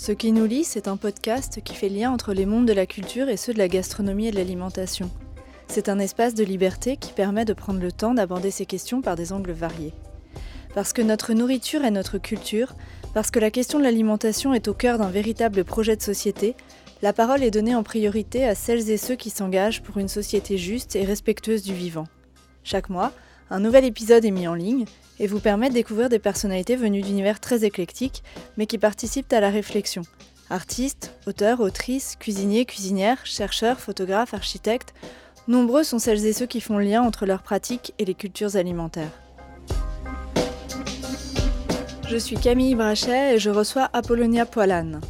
Ce qui nous lie, c'est un podcast qui fait lien entre les mondes de la culture et ceux de la gastronomie et de l'alimentation. C'est un espace de liberté qui permet de prendre le temps d'aborder ces questions par des angles variés. Parce que notre nourriture est notre culture, parce que la question de l'alimentation est au cœur d'un véritable projet de société, la parole est donnée en priorité à celles et ceux qui s'engagent pour une société juste et respectueuse du vivant. Chaque mois, un nouvel épisode est mis en ligne et vous permet de découvrir des personnalités venues d'univers très éclectiques, mais qui participent à la réflexion. Artistes, auteurs, autrices, cuisiniers, cuisinières, chercheurs, photographes, architectes, nombreux sont celles et ceux qui font le lien entre leurs pratiques et les cultures alimentaires. Je suis Camille Brachet et je reçois Apollonia Poilane.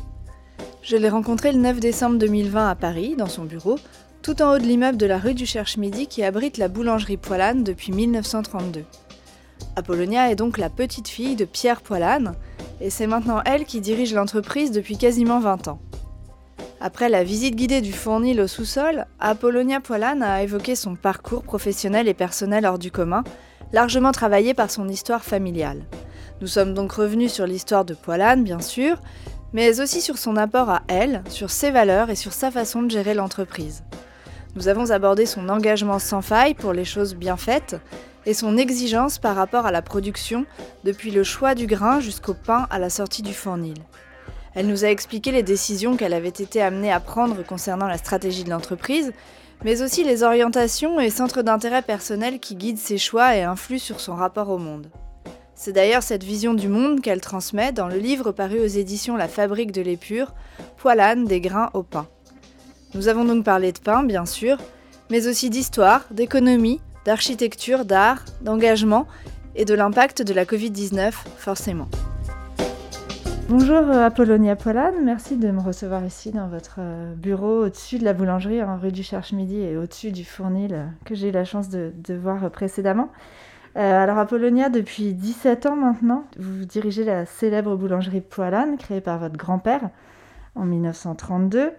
Je l'ai rencontrée le 9 décembre 2020 à Paris, dans son bureau, tout en haut de l'immeuble de la rue du Cherche-Midi qui abrite la boulangerie Poilane depuis 1932. Apollonia est donc la petite fille de Pierre Poilane, et c'est maintenant elle qui dirige l'entreprise depuis quasiment 20 ans. Après la visite guidée du fournil au sous-sol, Apollonia Poilane a évoqué son parcours professionnel et personnel hors du commun, largement travaillé par son histoire familiale. Nous sommes donc revenus sur l'histoire de Poilane, bien sûr, mais aussi sur son apport à elle, sur ses valeurs et sur sa façon de gérer l'entreprise. Nous avons abordé son engagement sans faille pour les choses bien faites, et son exigence par rapport à la production, depuis le choix du grain jusqu'au pain à la sortie du fournil. Elle nous a expliqué les décisions qu'elle avait été amenée à prendre concernant la stratégie de l'entreprise, mais aussi les orientations et centres d'intérêt personnels qui guident ses choix et influent sur son rapport au monde. C'est d'ailleurs cette vision du monde qu'elle transmet dans le livre paru aux éditions La Fabrique de l'Épure, Poilane des grains au pain. Nous avons donc parlé de pain, bien sûr, mais aussi d'histoire, d'économie, d'architecture, d'art, d'engagement et de l'impact de la Covid-19, forcément. Bonjour euh, Apollonia Pollane, merci de me recevoir ici dans votre euh, bureau au-dessus de la boulangerie en rue du Cherche-Midi et au-dessus du fournil euh, que j'ai eu la chance de, voir précédemment. alors Apollonia, depuis 17 ans maintenant, vous dirigez la célèbre boulangerie Poilane créée par votre grand-père en 1932.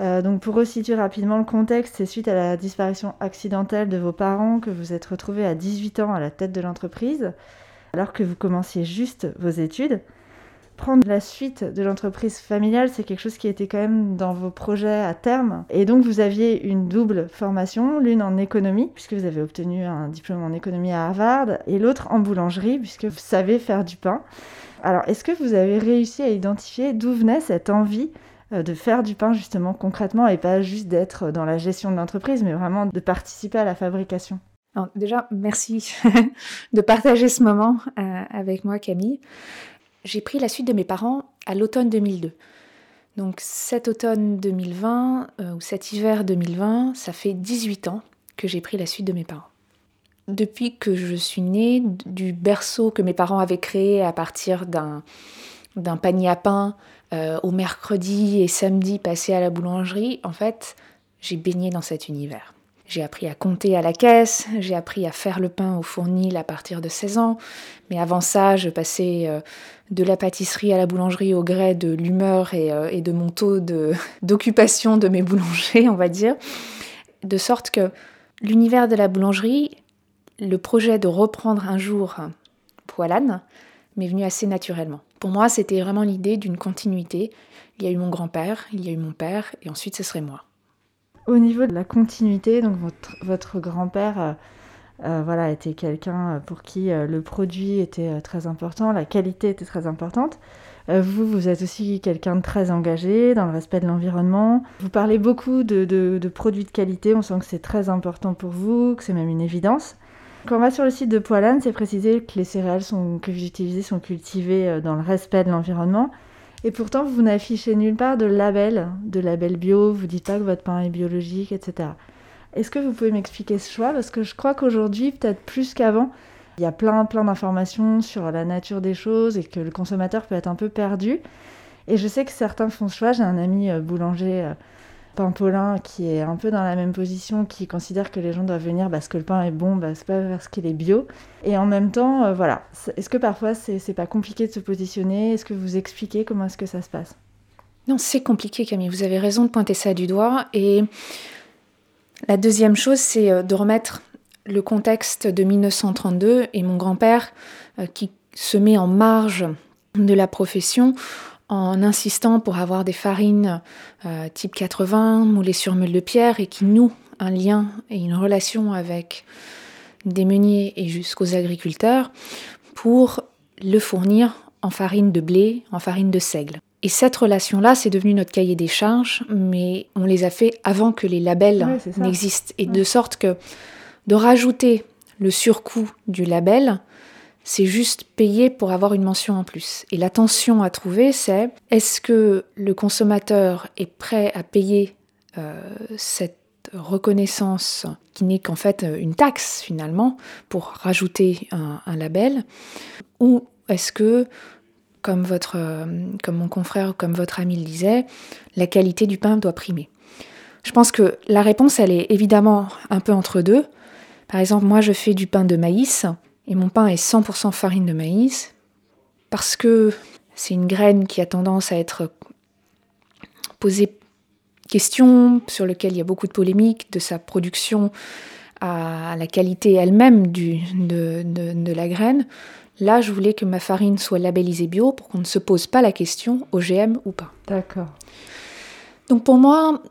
Euh, donc pour resituer rapidement le contexte, c'est suite à la disparition accidentelle de vos parents que vous êtes retrouvés à 18 ans à la tête de l'entreprise, alors que vous commenciez juste vos études. Prendre la suite de l'entreprise familiale, c'est quelque chose qui était quand même dans vos projets à terme. Et donc vous aviez une double formation, l'une en économie, puisque vous avez obtenu un diplôme en économie à Harvard, et l'autre en boulangerie, puisque vous savez faire du pain. Alors est-ce que vous avez réussi à identifier d'où venait cette envie de faire du pain justement concrètement et pas juste d'être dans la gestion de l'entreprise, mais vraiment de participer à la fabrication. Alors déjà, merci de partager ce moment euh, avec moi, Camille. J'ai pris la suite de mes parents à l'automne 2002. Donc cet automne 2020 euh, ou cet hiver 2020, ça fait 18 ans que j'ai pris la suite de mes parents. Depuis que je suis née, du berceau que mes parents avaient créé à partir d'un panier à pain euh, au mercredi et samedi passé à la boulangerie, en fait, j'ai baigné dans cet univers. J'ai appris à compter à la caisse, j'ai appris à faire le pain au fournil à partir de 16 ans, mais avant ça, je passais euh, de la pâtisserie à la boulangerie au gré de l'humeur et, euh, de mon taux d'occupation de, mes boulangers, on va dire. De sorte que l'univers de la boulangerie, le projet de reprendre un jour Poilane, m'est venu assez naturellement. Pour moi, c'était vraiment l'idée d'une continuité. Il y a eu mon grand-père, il y a eu mon père, et ensuite ce serait moi. Au niveau de la continuité, donc votre, grand-père euh, euh, voilà, était quelqu'un euh, pour qui le produit était très important, la qualité était très importante. vous, vous êtes aussi quelqu'un de très engagé dans le respect de l'environnement. Vous parlez beaucoup de produits de qualité, on sent que c'est très important pour vous, que c'est même une évidence. Quand on va sur le site de Poilane, c'est précisé que les céréales que vous utilisez sont cultivées euh, dans le respect de l'environnement. Et pourtant, vous n'affichez nulle part de label, de label bio, vous dites pas que votre pain est biologique, etc. Est-ce que vous pouvez m'expliquer ce choix? Parce que je crois qu'aujourd'hui, peut-être plus qu'avant, il y a plein, plein d'informations sur la nature des choses et que le consommateur peut être un peu perdu. Et je sais que certains font ce choix. J'ai un ami euh, boulanger Paulin qui est un peu dans la même position, qui considère que les gens doivent venir parce que le pain est bon, bah, c'est pas parce qu'il est bio. Et en même temps, euh, voilà, est-ce que parfois c'est pas compliqué de se positionner? Est-ce que vous expliquez comment est-ce que ça se passe? Non, c'est compliqué Camille, vous avez raison de pointer ça du doigt. Et la deuxième chose, c'est euh, de remettre le contexte de 1932 et mon grand-père euh, qui se met en marge de la profession en insistant pour avoir des farines euh, type 80, moulées sur meule de pierre et qui nouent un lien et une relation avec des meuniers et jusqu'aux agriculteurs pour le fournir en farine de blé, en farine de seigle. Et cette relation-là, c'est devenu notre cahier des charges, mais on les a fait avant que les labels n'existent. Et de sorte que de rajouter le surcoût du label, c'est juste payer pour avoir une mention en plus. Et la tension à trouver, c'est est-ce que le consommateur est prêt à payer euh, cette reconnaissance qui n'est qu'en fait une taxe finalement pour rajouter un, label? Ou est-ce que comme, votre, euh, comme mon confrère ou comme votre ami le disait, la qualité du pain doit primer? Je pense que la réponse, elle est évidemment un peu entre deux. Par exemple, moi, je fais du pain de maïs et mon pain est 100% farine de maïs parce que c'est une graine qui a tendance à être posée question, sur lequel il y a beaucoup de polémiques, de sa production à la qualité elle-même de, de, la graine. Là, je voulais que ma farine soit labellisée bio pour qu'on ne se pose pas la question OGM ou pas. D'accord. Donc pour moi,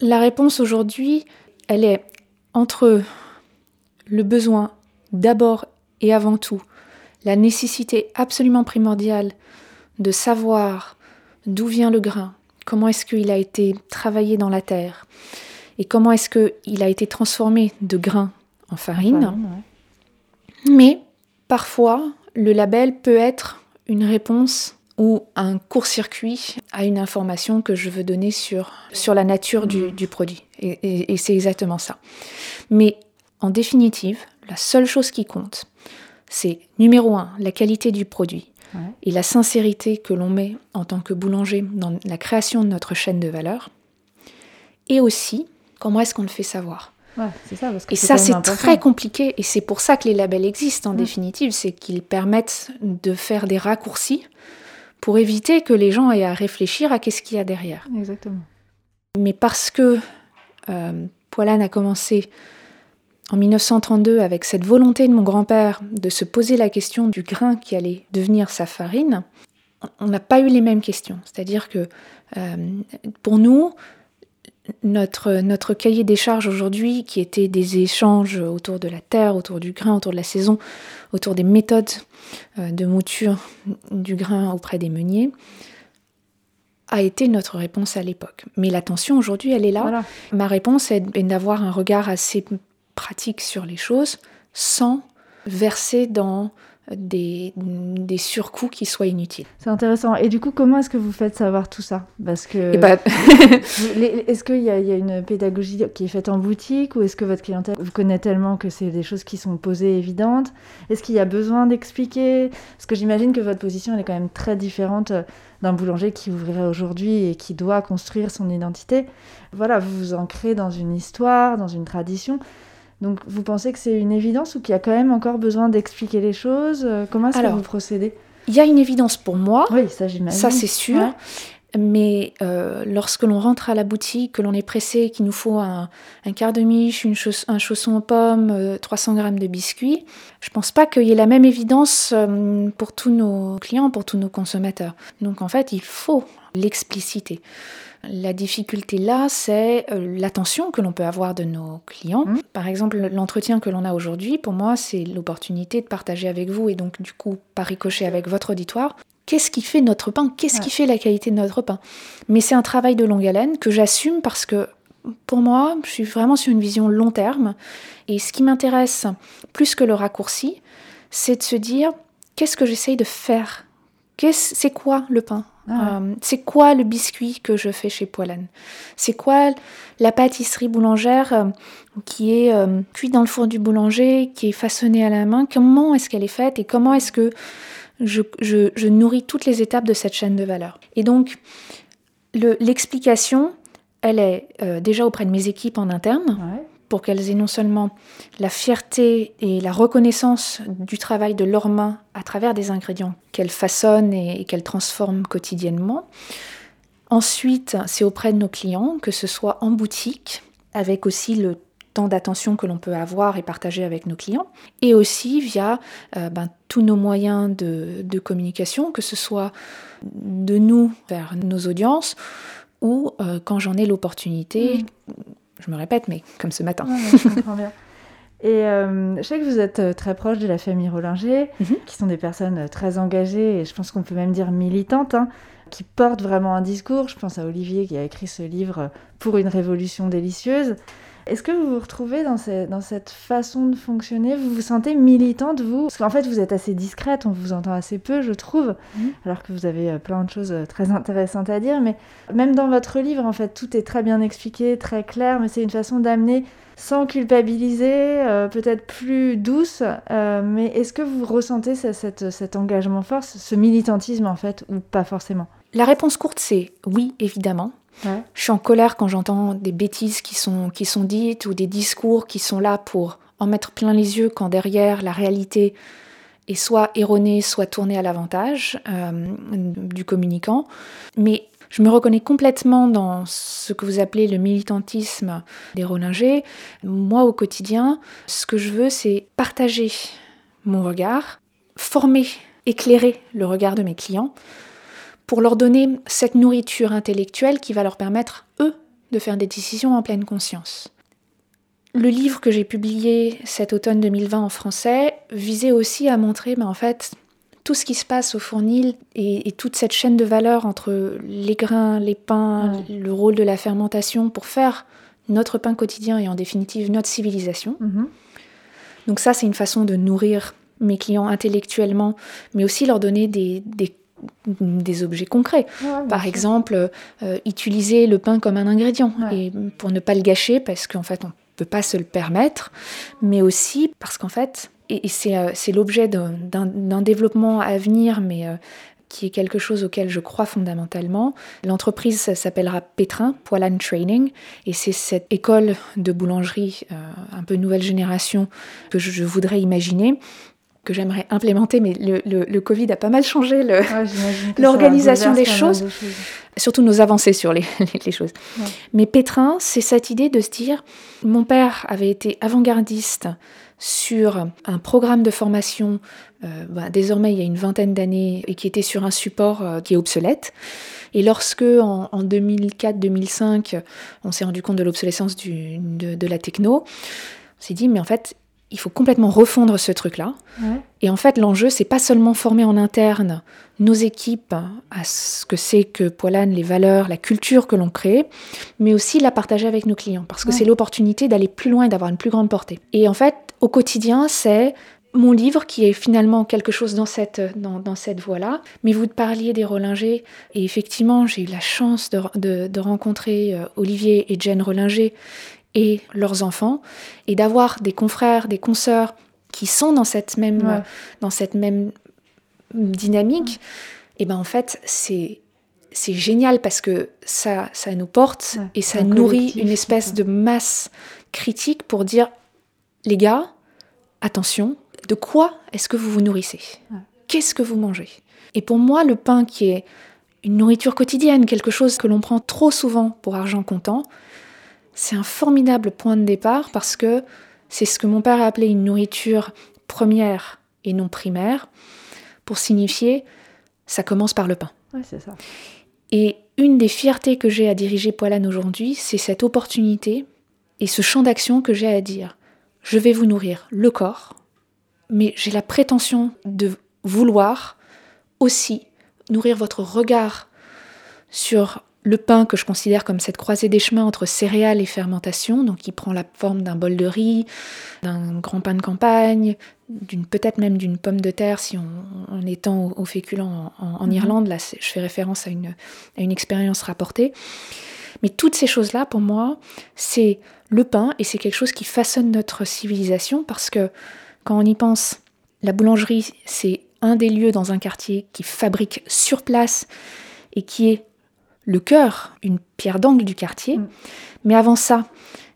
la réponse aujourd'hui, elle est entre le besoin d'abord et avant tout, la nécessité absolument primordiale de savoir d'où vient le grain, comment est-ce qu'il a été travaillé dans la terre, et comment est-ce qu'il a été transformé de grain en farine. Mais parfois, le label peut être une réponse ou un court-circuit à une information que je veux donner sur, sur la nature du, mm. produit. Et, et c'est exactement ça. Mais en définitive, la seule chose qui compte, c'est numéro un, la qualité du produit et la sincérité que l'on met en tant que boulanger dans la création de notre chaîne de valeur. Et aussi, comment est-ce qu'on le fait savoir? Et ça, c'est très compliqué. Et c'est pour ça que les labels existent en définitive. C'est qu'ils permettent de faire des raccourcis pour éviter que les gens aient à réfléchir à qu'est-ce qu'il y a derrière. Exactement. Mais parce que euh, Poilane a commencé en 1932 avec cette volonté de mon grand-père de se poser la question du grain qui allait devenir sa farine, on n'a pas eu les mêmes questions. C'est-à-dire que euh, pour nous, notre, notre cahier des charges aujourd'hui, qui était des échanges autour de la terre, autour du grain, autour de la saison, autour des méthodes euh, de mouture du grain auprès des meuniers, a été notre réponse à l'époque. Mais l'attention aujourd'hui, elle est là. Ma réponse est d'avoir un regard assez pratique sur les choses sans verser dans des, des surcoûts qui soient inutiles. C'est intéressant. Et du coup, comment est-ce que vous faites savoir tout ça? Parce que eh ben, est-ce qu'il y, y, a une pédagogie qui est faite en boutique ou est-ce que votre clientèle vous connaît tellement que c'est des choses qui sont posées évidentes? Est-ce qu'il y a besoin d'expliquer? Parce que j'imagine que votre position elle est quand même très différente d'un boulanger qui ouvrirait aujourd'hui et qui doit construire son identité. Voilà, vous vous ancrez dans une histoire, dans une tradition. Donc vous pensez que c'est une évidence ou qu'il y a quand même encore besoin d'expliquer les choses euh, Comment est-ce que vous procédez? Il y a une évidence pour moi. Oui, ça j'imagine. Ça c'est sûr. Mais euh, lorsque l'on rentre à la boutique, que l'on est pressé, qu'il nous faut un, quart de miche, une un chausson aux pommes, 300 euh, grammes de biscuits, je pense pas qu'il y ait la même évidence pour tous nos clients, pour tous nos consommateurs. Donc en fait, il faut l'expliciter. La difficulté là, c'est euh, l'attention que l'on peut avoir de nos clients. Mmh. Par exemple, l'entretien que l'on a aujourd'hui, pour moi, c'est l'opportunité de partager avec vous et donc du coup, par ricochet avec votre auditoire, qu'est-ce qui fait notre pain, qu'est-ce qui fait la qualité de notre pain? Mais c'est un travail de longue haleine que j'assume parce que pour moi, je suis vraiment sur une vision long terme. Et ce qui m'intéresse plus que le raccourci, c'est de se dire qu'est-ce que j'essaye de faire? C'est quoi le pain? Ah euh, c'est quoi le biscuit que je fais chez Poilane? C'est quoi la pâtisserie boulangère euh, qui est euh, cuite dans le four du boulanger, qui est façonnée à la main? Comment est-ce qu'elle est faite et comment est-ce que je, nourris toutes les étapes de cette chaîne de valeur? Et donc, l'explication, elle est déjà auprès de mes équipes en interne pour qu'elles aient non seulement la fierté et la reconnaissance du travail de leurs mains à travers des ingrédients qu'elles façonnent et, qu'elles transforment quotidiennement. Ensuite, c'est auprès de nos clients, que ce soit en boutique, avec aussi le temps d'attention que l'on peut avoir et partager avec nos clients, et aussi via euh, ben, tous nos moyens de, communication, que ce soit de nous vers nos audiences ou euh, quand j'en ai l'opportunité, mm. Je me répète, mais comme ce matin. je comprends bien. Et euh, je sais que vous êtes très proche de la famille Rollinger, mhm. qui sont des personnes très engagées et je pense qu'on peut même dire militantes. Hein qui porte vraiment un discours. Je pense à Olivier qui a écrit ce livre pour une révolution délicieuse. Est-ce que vous vous retrouvez dans, dans, cette façon de fonctionner? Vous vous sentez militante, vous? Parce qu'en fait, vous êtes assez discrète, on vous entend assez peu, je trouve, mmh. alors que vous avez euh, plein de choses euh, très intéressantes à dire. Mais même dans votre livre, en fait, tout est très bien expliqué, très clair, mais c'est une façon d'amener sans culpabiliser, euh, peut-être plus douce. mais est-ce que vous ressentez cet engagement fort, ce militantisme, en fait, ou pas forcément? La réponse courte, c'est oui, évidemment. Je suis en colère quand j'entends des bêtises qui sont, qui sont dites ou des discours qui sont là pour en mettre plein les yeux quand derrière la réalité est soit erronée, soit tournée à l'avantage euh, du communicant. Mais je me reconnais complètement dans ce que vous appelez le militantisme des Rollinger. Moi, au quotidien, ce que je veux, c'est partager mon regard, former, éclairer le regard de mes clients pour leur donner cette nourriture intellectuelle qui va leur permettre, eux, de faire des décisions en pleine conscience. Le livre que j'ai publié cet automne 2020 en français visait aussi à montrer, ben, en fait, tout ce qui se passe au fournil et, toute cette chaîne de valeur entre les grains, les pains, le rôle de la fermentation pour faire notre pain quotidien et en définitive notre civilisation. Mhm. Donc ça, c'est une façon de nourrir mes clients intellectuellement, mais aussi leur donner des, des des objets concrets. Par exemple, euh, utiliser le pain comme un ingrédient et pour ne pas le gâcher parce qu'en fait on ne peut pas se le permettre, mais aussi parce qu'en fait, et, euh, c'est l'objet d'un développement à venir, mais euh, qui est quelque chose auquel je crois fondamentalement. L'entreprise s'appellera Pétrin, Poilan Training, et c'est cette école de boulangerie un peu nouvelle génération que je voudrais imaginer, que j'aimerais implémenter, mais le, le, Covid a pas mal changé l'organisation des choses, surtout nos avancées sur les, les choses. Mais Pétrin, c'est cette idée de se dire, mon père avait été avant-gardiste sur un programme de formation, euh, bah, désormais il y a une vingtaine d'années, et qui était sur un support euh, qui est obsolète. Et lorsque, en, en 2004-2005, on s'est rendu compte de l'obsolescence de, de la techno, on s'est dit, mais en fait, il faut complètement refondre ce truc-là. Et en fait, l'enjeu, c'est pas seulement former en interne nos équipes à ce que c'est que Poilane, les valeurs, la culture que l'on crée, mais aussi la partager avec nos clients, parce que c'est l'opportunité d'aller plus loin et d'avoir une plus grande portée. Et en fait, au quotidien, c'est mon livre qui est finalement quelque chose dans cette, dans, cette voie-là. Mais vous parliez des Rollinger, et effectivement, j'ai eu la chance de, de rencontrer euh, Olivier et Jen Rollinger, et leurs enfants, et d'avoir des confrères, des consoeurs qui sont dans cette même, dans cette même dynamique, et ben en fait, c'est c'est génial parce que ça, ça nous porte et ça nourrit une espèce de masse critique pour dire les gars, attention, de quoi est-ce que vous vous nourrissez? Qu'est-ce que vous mangez? Et pour moi, le pain qui est une nourriture quotidienne, quelque chose que l'on prend trop souvent pour argent comptant, c'est un formidable point de départ parce que c'est ce que mon père a appelé une nourriture première et non primaire, pour signifier ça commence par le pain. c'est ça. Et une des fiertés que j'ai à diriger Poilane aujourd'hui, c'est cette opportunité et ce champ d'action que j'ai à dire. Je vais vous nourrir le corps, mais j'ai la prétention de vouloir aussi nourrir votre regard sur le pain que je considère comme cette croisée des chemins entre céréales et fermentation, donc qui prend la forme d'un bol de riz, d'un grand pain de campagne, d'une peut-être même d'une pomme de terre si on, en étant au, féculent en, mhm. Irlande, là je fais référence à une, à une expérience rapportée. Mais toutes ces choses-là, pour moi, c'est le pain et c'est quelque chose qui façonne notre civilisation parce que quand on y pense, la boulangerie, c'est un des lieux dans un quartier qui fabrique sur place et qui est le cœur, une pierre d'angle du quartier. Mm. Mais avant ça,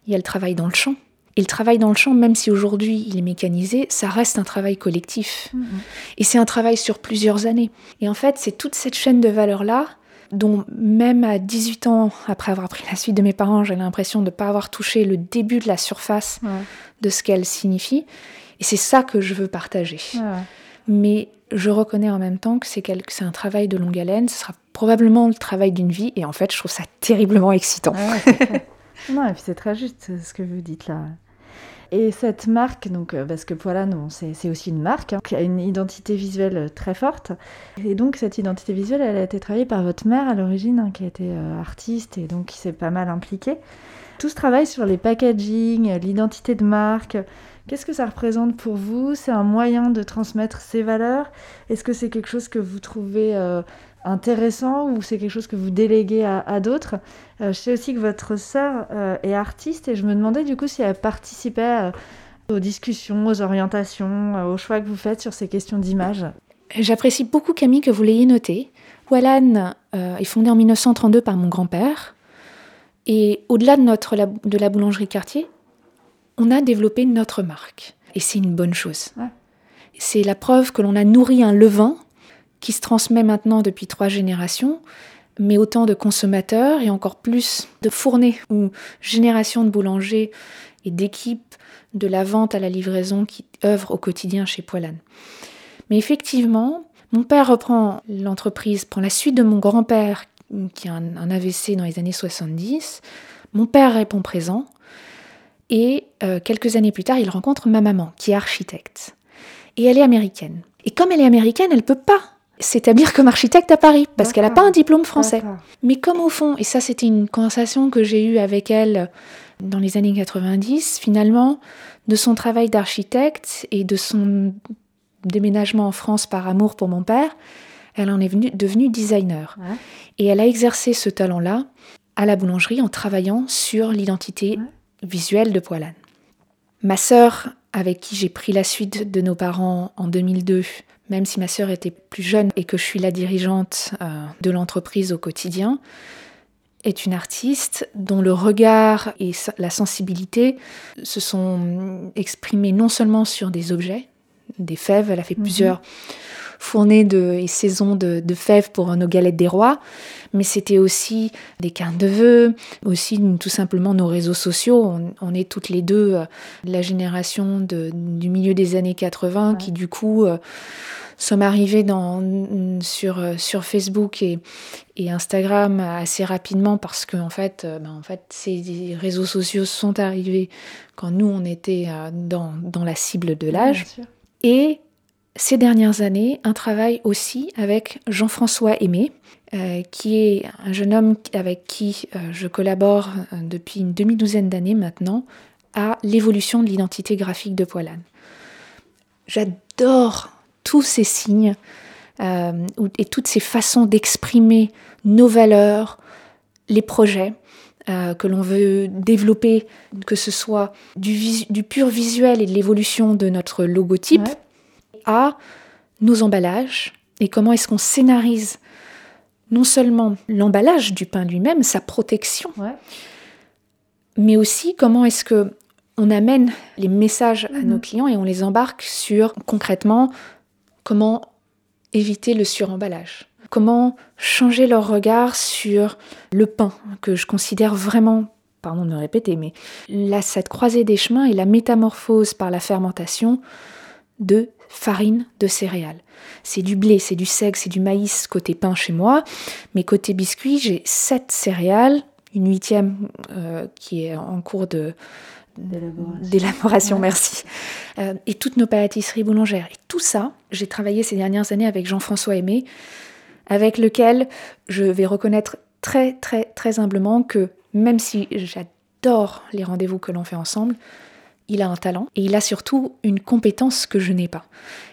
il y a le travail dans le champ. Et le travail dans le champ, même si aujourd'hui il est mécanisé, ça reste un travail collectif. Mm-hmm. Et c'est un travail sur plusieurs années. Et en fait, c'est toute cette chaîne de valeurs-là dont même à 18 ans, après avoir pris la suite de mes parents, j'ai l'impression de ne pas avoir touché le début de la surface de ce qu'elle signifie. Et c'est ça que je veux partager. Mais je reconnais en même temps que c'est un travail de longue haleine, ce sera probablement le travail d'une vie, et en fait, je trouve ça terriblement excitant. non, et puis c'est très juste ce que vous dites là. Et cette marque, donc, euh, parce que Poilane, c'est aussi une marque, hein, qui a une identité visuelle euh, très forte. Et donc, cette identité visuelle, elle a été travaillée par votre mère à l'origine, hein, qui a été euh, artiste et donc qui s'est pas mal impliquée. Tout ce travail sur les packaging, l'identité de marque, qu'est-ce que ça représente pour vous? C'est un moyen de transmettre ces valeurs? Est-ce que c'est quelque chose que vous trouvez intéressant ou c'est quelque chose que vous déléguez à, d'autres? Euh, je sais aussi que votre sœur euh, est artiste et je me demandais du coup si elle participait euh, aux discussions, aux orientations, aux choix que vous faites sur ces questions d'image. J'apprécie beaucoup Camille que vous l'ayez noté. Wallan est fondée en 1932 par mon grand-père et au-delà de, notre, de la boulangerie quartier, on a développé notre marque et c'est une bonne chose. C'est la preuve que l'on a nourri un levain qui se transmet maintenant depuis trois générations, mais autant de consommateurs et encore plus de fournées ou générations de boulangers et d'équipes de la vente à la livraison qui œuvrent au quotidien chez Poilane. Mais effectivement, mon père reprend l'entreprise, prend la suite de mon grand-père qui a un, AVC dans les années 70. Mon père répond présent. Et euh, quelques années plus tard, il rencontre ma maman, qui est architecte. Et elle est américaine. Et comme elle est américaine, elle peut pas s'établir comme architecte à Paris, parce qu'elle n'a pas un diplôme français. Mais comme au fond, et ça c'était une conversation que j'ai eue avec elle dans les années 90, finalement, de son travail d'architecte et de son déménagement en France par amour pour mon père, elle en est venue, devenue designer. Et elle a exercé ce talent-là à la boulangerie en travaillant sur l'identité visuelle de Poilane. Ma sœur, avec qui j'ai pris la suite de nos parents en 2002, même si ma sœur était plus jeune et que je suis la dirigeante euh, de l'entreprise au quotidien, est une artiste dont le regard et la sensibilité se sont exprimés non seulement sur des objets, des fèves, elle a fait mhm. plusieurs fournées de, et saisons de, fèves pour nos galettes des rois, mais c'était aussi des cartes de vœux, aussi tout simplement nos réseaux sociaux. On, est toutes les deux euh, la génération du milieu des années 80 qui du coup euh, sommes arrivés dans, sur, euh, sur Facebook et, et, Instagram assez rapidement parce que en fait, ben, en fait, ces réseaux sociaux sont arrivés quand nous on était dans, dans la cible de l'âge. Et ces dernières années, un travail aussi avec Jean-François Aimé, euh, qui est un jeune homme avec qui euh, je collabore euh, depuis une demi-douzaine d'années maintenant à l'évolution de l'identité graphique de Poilane. J'adore tous ces signes et toutes ces façons d'exprimer nos valeurs, les projets que l'on veut développer, que ce soit du, du pur visuel et de l'évolution de notre logotype à nos emballages et comment est-ce qu'on scénarise non seulement l'emballage du pain lui-même, sa protection, mais aussi comment est-ce que on amène les messages à nos mhm. clients et on les embarque sur concrètement comment éviter le suremballage, comment changer leur regard sur le pain que je considère vraiment pardon de me répéter, mais là, cette croisée des chemins et la métamorphose par la fermentation de farine de céréales. C'est du blé, c'est du seigle, c'est du maïs côté pain chez moi. Mais côté biscuit, j'ai sept céréales, une huitième euh, qui est en cours de d'élaboration, merci. Euh, et toutes nos pâtisseries boulangères. Et tout ça, j'ai travaillé ces dernières années avec Jean-François Aimé, avec lequel je vais reconnaître très très très humblement que même si j'adore les rendez-vous que l'on fait ensemble, il a un talent et il a surtout une compétence que je n'ai pas.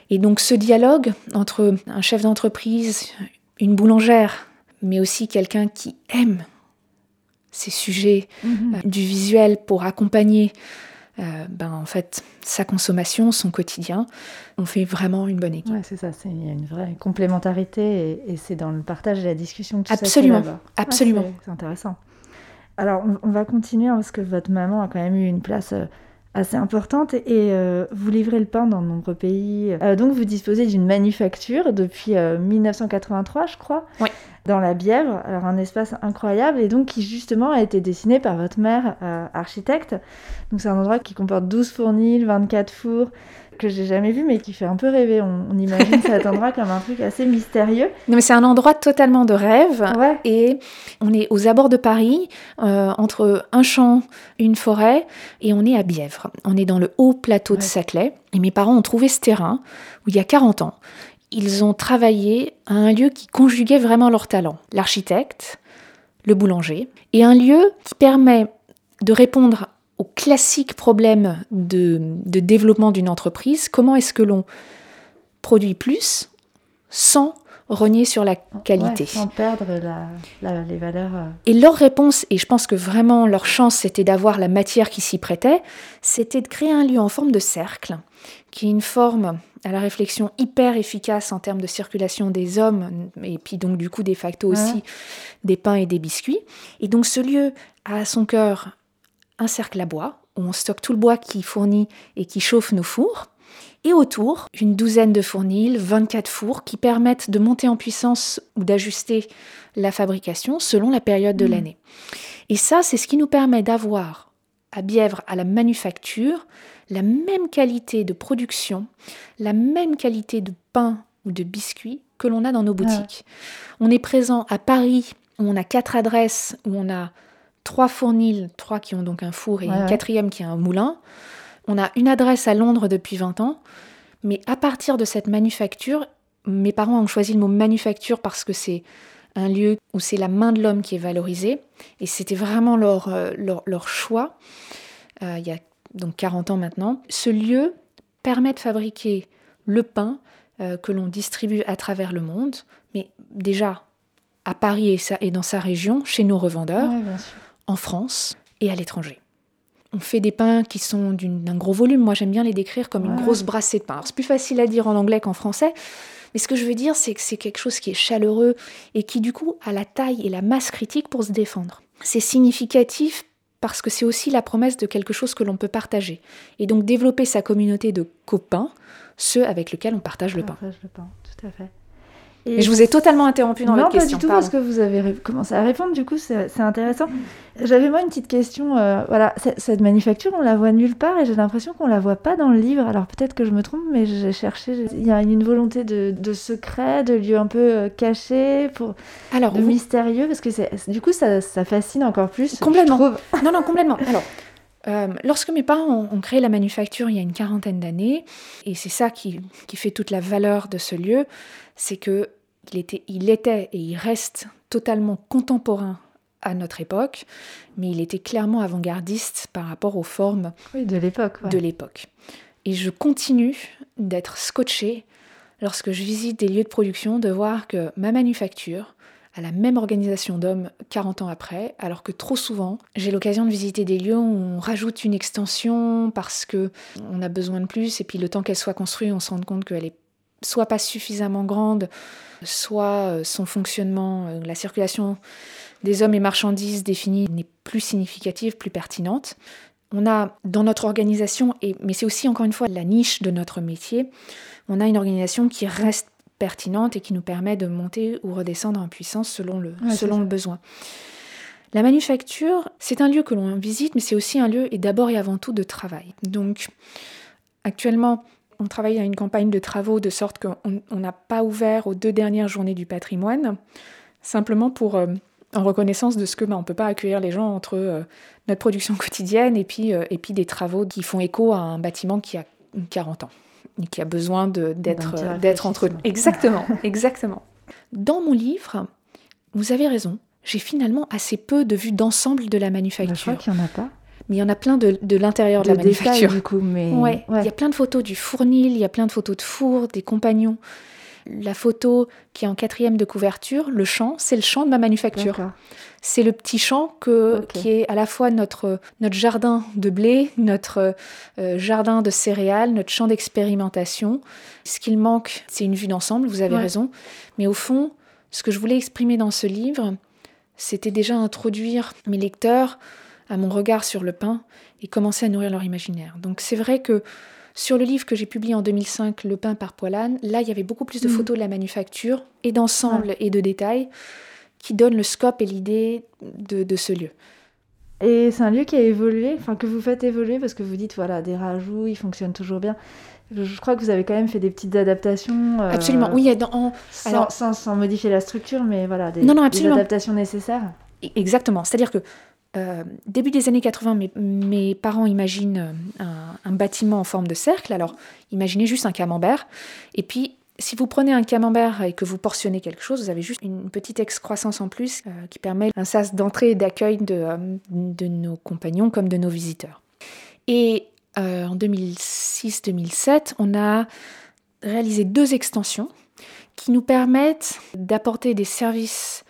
Et donc ce dialogue entre un chef d'entreprise, une boulangère, mais aussi quelqu'un qui aime ces sujets mhm. euh, du visuel pour accompagner euh, ben, en fait sa consommation, son quotidien, on fait vraiment une bonne équipe. Ouais, c'est ça, il y a une vraie complémentarité et, c'est dans le partage et la discussion que tout absolument, ça Absolument, c'est intéressant. Alors on, va continuer hein, parce que votre maman a quand même eu une place euh, assez importante et euh, vous livrez le pain dans de nombreux pays. Euh, donc vous disposez d'une manufacture depuis 1983, euh, je crois. Oui. dans la Bièvre, alors un espace incroyable et donc qui justement a été dessiné par votre mère architecte. Donc c'est un endroit qui comporte 12 fournils, 24 fours que j'ai jamais vu mais qui fait un peu rêver. On, imagine cet endroit comme un truc assez mystérieux. Non mais c'est un endroit totalement de rêve et on est aux abords de Paris euh, entre un champ, une forêt et on est à Bièvre. On est dans le haut plateau de Saclay et mes parents ont trouvé ce terrain où il y a 40 ans ils ont travaillé à un lieu qui conjuguait vraiment leurs talents. L'architecte, le boulanger, et un lieu qui permet de répondre aux classiques problèmes de, développement d'une entreprise. Comment est-ce que l'on produit plus sans renier sur la qualité? sans perdre les valeurs. Euh. Et leur réponse, et je pense que vraiment leur chance c'était d'avoir la matière qui s'y prêtait, c'était de créer un lieu en forme de cercle, qui est une forme à la réflexion hyper efficace en termes de circulation des hommes, et puis donc du coup des facto aussi des pains et des biscuits. Et donc ce lieu a à son cœur un cercle à bois, où on stocke tout le bois qui fournit et qui chauffe nos fours. Et autour, une douzaine de fournils, 24 fours qui permettent de monter en puissance ou d'ajuster la fabrication selon la période de mmh. l'année. Et ça, c'est ce qui nous permet d'avoir à Bièvre, à la manufacture, la même qualité de production, la même qualité de pain ou de biscuits que l'on a dans nos boutiques. On est présent à Paris, où on a quatre adresses, où on a trois fournils, trois qui ont donc un four et une quatrième qui a un moulin. On a une adresse à Londres depuis 20 ans, mais à partir de cette manufacture, mes parents ont choisi le mot manufacture parce que c'est un lieu où c'est la main de l'homme qui est valorisée, et c'était vraiment leur, euh, leur, choix. Euh, il y a donc 40 ans maintenant, ce lieu permet de fabriquer le pain euh, que l'on distribue à travers le monde, mais déjà à Paris et, dans sa région, chez nos revendeurs, en France et à l'étranger. On fait des pains qui sont d'un gros volume. Moi, j'aime bien les décrire comme une grosse brassée de pain. C'est plus facile à dire en anglais qu'en français, mais ce que je veux dire, c'est que c'est quelque chose qui est chaleureux et qui, du coup, a la taille et la masse critique pour se défendre. C'est significatif parce que c'est aussi la promesse de quelque chose que l'on peut partager. Et donc développer sa communauté de copains, ceux avec lesquels on partage le pain. Partage le pain, tout à fait. Et je vous ai totalement interrompu dans votre question. Non, pas du tout, parce que vous avez commencé à répondre, du coup, c'est intéressant. J'avais moi une petite question. Euh, voilà, cette manufacture, on la voit nulle part et j'ai l'impression qu'on la voit pas dans le livre. Alors peut-être que je me trompe, mais j'ai cherché. Il y a une volonté de, de secret, de lieu un peu euh, caché, pour, Alors, de mystérieux, parce que du coup, ça, ça, fascine encore plus. Complètement. Non, non, complètement. Alors. Euh, lorsque mes parents ont, créé la manufacture il y a une quarantaine d'années, et c'est ça qui, qui, fait toute la valeur de ce lieu, c'est que il était, il était et il reste totalement contemporain à notre époque, mais il était clairement avant-gardiste par rapport aux formes de l'époque. De l'époque. Et je continue d'être scotché lorsque je visite des lieux de production, de voir que ma manufacture a la même organisation d'hommes 40 ans après, alors que trop souvent, j'ai l'occasion de visiter des lieux où on rajoute une extension parce que on a besoin de plus, et puis le temps qu'elle soit construite, on se rend compte qu'elle est soit pas suffisamment grande, soit euh, son fonctionnement, euh, la circulation des hommes et marchandises définie n'est plus significative, plus pertinente. On a dans notre organisation, et, mais c'est aussi encore une fois la niche de notre métier, on a une organisation qui reste pertinente et qui nous permet de monter ou redescendre en puissance selon le, selon le besoin. La manufacture, c'est un lieu que l'on visite, mais c'est aussi un lieu et d'abord et avant tout de travail. Donc actuellement, on travaille à une campagne de travaux de sorte qu'on n'a pas ouvert aux deux dernières journées du patrimoine, simplement pour euh, en reconnaissance de ce que bah, on ne peut pas accueillir les gens entre euh, notre production quotidienne et puis, euh, et puis des travaux qui font écho à un bâtiment qui a 40 ans et qui a besoin d'être d'être entre Exactement, exactement. Dans mon livre, vous avez raison, j'ai finalement assez peu de vues d'ensemble de la manufacture. Je crois qu'il n'y en a pas mais il y en a plein de, l'intérieur de, la manufacture. du coup, mais... Ouais. Il y a plein de photos du fournil, il y a plein de photos de four, des compagnons. La photo qui est en quatrième de couverture, le champ, c'est le champ de ma manufacture. C'est le petit champ que, qui est à la fois notre, notre jardin de blé, notre euh, jardin de céréales, notre champ d'expérimentation. Ce qu'il manque, c'est une vue d'ensemble, vous avez raison. Mais au fond, ce que je voulais exprimer dans ce livre, c'était déjà introduire mes lecteurs à mon regard sur le pain et commencer à nourrir leur imaginaire. Donc c'est vrai que Sur le livre que j'ai publié en 2005, Le pain par Poilane, là, il y avait beaucoup plus de mm. photos de la manufacture et d'ensemble et de détails qui donnent le scope et l'idée de, ce lieu. Et c'est un lieu qui a évolué, enfin que vous faites évoluer parce que vous dites, voilà, des rajouts, ils fonctionnent toujours bien. Je, crois que vous avez quand même fait des petites adaptations. Euh, absolument, oui. Dans, sans, sans, modifier la structure, mais voilà, des, non, non, des adaptations nécessaires. E-, exactement. C'est-à-dire que euh, début des années 80, mes, mes parents imaginent euh, un, bâtiment en forme de cercle. Alors, imaginez juste un camembert. Et puis, si vous prenez un camembert et que vous portionnez quelque chose, vous avez juste une petite excroissance en plus qui permet un sas d'entrée et d'accueil de, nos compagnons comme de nos visiteurs. Et euh, en 2006-2007, on a réalisé deux extensions qui nous permettent d'apporter des services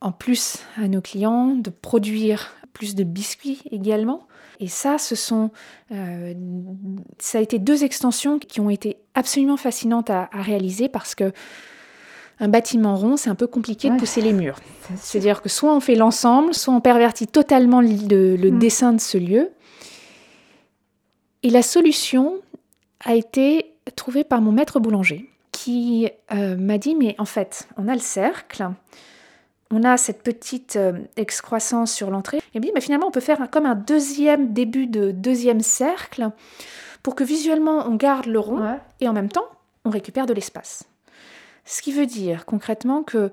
en plus à nos clients, de produire plus de biscuits également. Et ça, ce sont, euh, ça a été deux extensions qui ont été absolument fascinantes à, réaliser parce que un bâtiment rond, c'est un peu compliqué de pousser les murs. C'est-à-dire que soit on fait l'ensemble, soit on pervertit totalement le, le mm. dessin de ce lieu. Et la solution a été trouvée par mon maître boulanger qui euh, m'a dit, mais en fait, on a le cercle, on a cette petite euh, excroissance sur l'entrée, et bien, mais finalement, on peut faire comme un deuxième début de deuxième cercle pour que visuellement, on garde le rond et en même temps, on récupère de l'espace. Ce qui veut dire concrètement que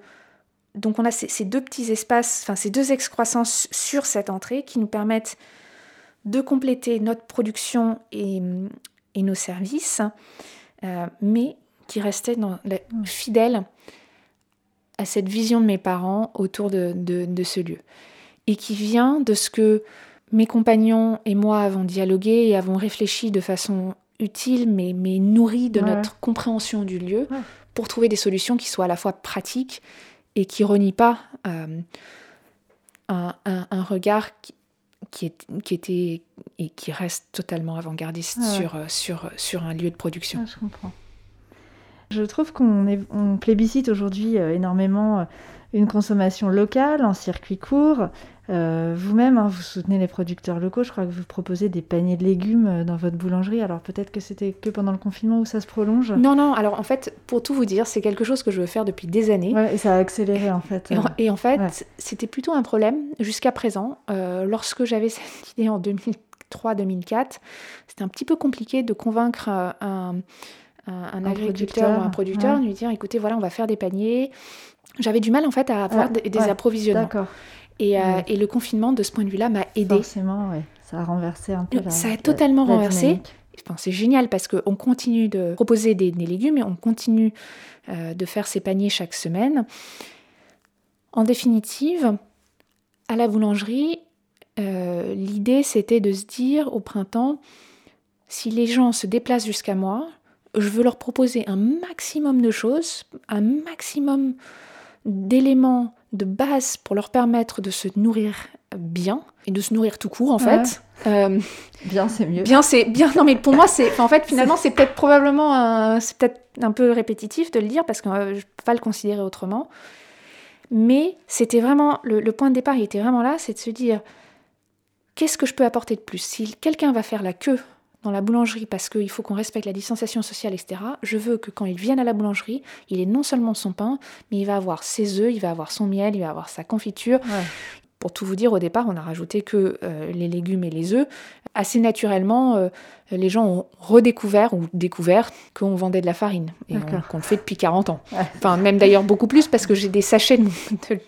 donc on a ces, ces deux petits espaces, enfin ces deux excroissances sur cette entrée qui nous permettent de compléter notre production et, nos services, euh, mais qui restait dans mm. fidèle à cette vision de mes parents autour de, ce lieu. Et qui vient de ce que mes compagnons et moi avons dialogué et avons réfléchi de façon utile, mais, mais nourrie de notre compréhension du lieu, pour trouver des solutions qui soient à la fois pratiques et qui renient pas euh, un, un, regard qui, qui, qui, était et qui reste totalement avant-gardiste sur, euh, sur, sur un lieu de production. je comprends. Je trouve qu'on on plébiscite aujourd'hui euh, énormément euh, une consommation locale en circuit court, euh, vous-même, hein, vous soutenez les producteurs locaux. Je crois que vous proposez des paniers de légumes dans votre boulangerie. Alors peut-être que c'était que pendant le confinement où ça se prolonge? Non, non. Alors en fait, pour tout vous dire, c'est quelque chose que je veux faire depuis des années. et ça a accéléré en fait. Et en, fait, c'était plutôt un problème jusqu'à présent. Euh, lorsque j'avais cette idée en 2003-2004, c'était un petit peu compliqué de convaincre un, un, agriculteur ou un producteur de lui dire écoutez, voilà, on va faire des paniers. J'avais du mal en fait à avoir des, approvisionnements. D'accord. Euh, et, le confinement, de ce point de vue-là, m'a aidé. Forcément, oui. Ça a renversé un peu la Ça a totalement renversé. c'est génial parce qu'on continue de proposer des, légumes et on continue euh, de faire ces paniers chaque semaine. En définitive, à la boulangerie, euh, l'idée c'était de se dire au printemps, si les gens se déplacent jusqu'à moi, je veux leur proposer un maximum de choses, un maximum d'éléments de base pour leur permettre de se nourrir bien et de se nourrir tout court en fait. Euh, bien c'est mieux. Bien c'est bien non mais pour moi c'est en fait finalement c'est peut-être probablement c'est peut-être un peu répétitif de le dire parce que euh, je peux pas le considérer autrement. Mais c'était vraiment le, le, point de départ il était vraiment là, c'est de se dire qu'est-ce que je peux apporter de plus? Si quelqu'un va faire la queue dans la boulangerie parce qu'il faut qu'on respecte la distanciation sociale, etc. Je veux que quand il vienne à la boulangerie, il ait non seulement son pain, mais il va avoir ses œufs, il va avoir son miel, il va avoir sa confiture. Pour tout vous dire, au départ, on a rajouté que euh, les légumes et les œufs. Assez naturellement, euh, les gens ont redécouvert ou découvert qu'on vendait de la farine et qu'on le fait depuis 40 ans. Enfin, même d'ailleurs beaucoup plus parce que j'ai des sachets de, de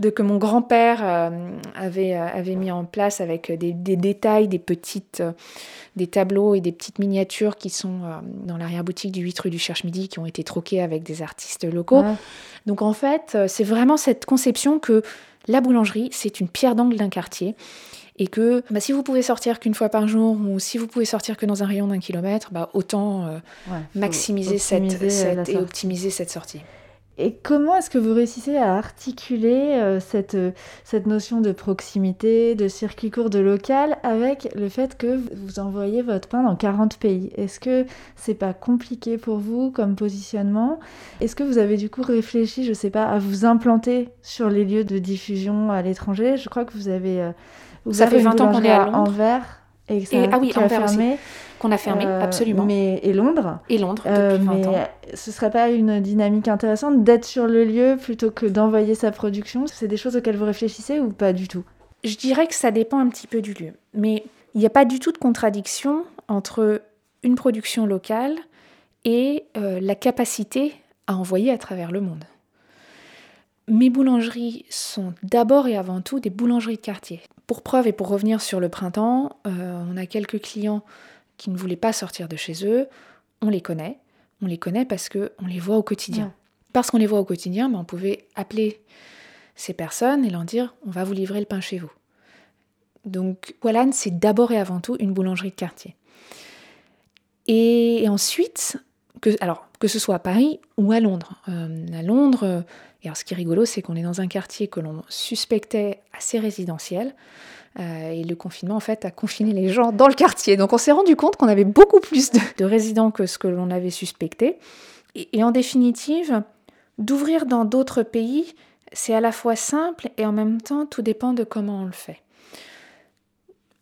que mon grand-père euh, avait, euh, avait mis en place avec des, détails, des petites, euh, des tableaux et des petites miniatures qui sont dans l'arrière-boutique du 8 rue du Cherche-Midi qui ont été troqués avec des artistes locaux. Donc en fait, c'est vraiment cette conception que la boulangerie, c'est une pierre d'angle d'un quartier et que bah, si vous pouvez sortir qu'une fois par jour ou si vous pouvez sortir que dans un rayon d'un kilomètre, bah, autant maximiser cette, cette et optimiser cette sortie. Et comment est-ce que vous réussissez à articuler euh, cette, euh, cette notion de proximité, de circuit court, de local, avec le fait que vous envoyez votre pain dans 40 pays? Est-ce que c'est pas compliqué pour vous comme positionnement? Est-ce que vous avez du coup réfléchi, je sais pas, à vous implanter sur les lieux de diffusion à l'étranger? Je crois que vous avez... Euh, ça fait 20 ans qu'on est à Londres. Envers et, ça, et, ah oui, a fermé. Qu'on a fermé, Euh, absolument. Mais, et Londres. Et Londres, Euh, depuis 20 mais ans. ce serait pas une dynamique intéressante d'être sur le lieu plutôt que d'envoyer sa production? C'est des choses auxquelles vous réfléchissez ou pas du tout? Je dirais que ça dépend un petit peu du lieu. Mais il n'y a pas du tout de contradiction entre une production locale et euh, la capacité à envoyer à travers le monde. Mes boulangeries sont d'abord et avant tout des boulangeries de quartier. Pour preuve et pour revenir sur le printemps, euh, on a quelques clients qui ne voulaient pas sortir de chez eux. On les connaît. On les connaît parce qu'on les voit au quotidien. Parce qu'on les voit au quotidien, ben, on pouvait appeler ces personnes et leur dire on va vous livrer le pain chez vous. Donc Wallan, c'est d'abord et avant tout une boulangerie de quartier. Et, et ensuite, que, alors, que ce soit à Paris ou à Londres. Euh, à Londres, euh, et alors ce qui est rigolo, c'est qu'on est dans un quartier que l'on suspectait assez résidentiel. euh, et le confinement, en fait, a confiné les gens dans le quartier. Donc on s'est rendu compte qu'on avait beaucoup plus de, de résidents que ce que l'on avait suspecté. Et en définitive, d'ouvrir dans d'autres pays, c'est à la fois simple et en même temps, tout dépend de comment on le fait.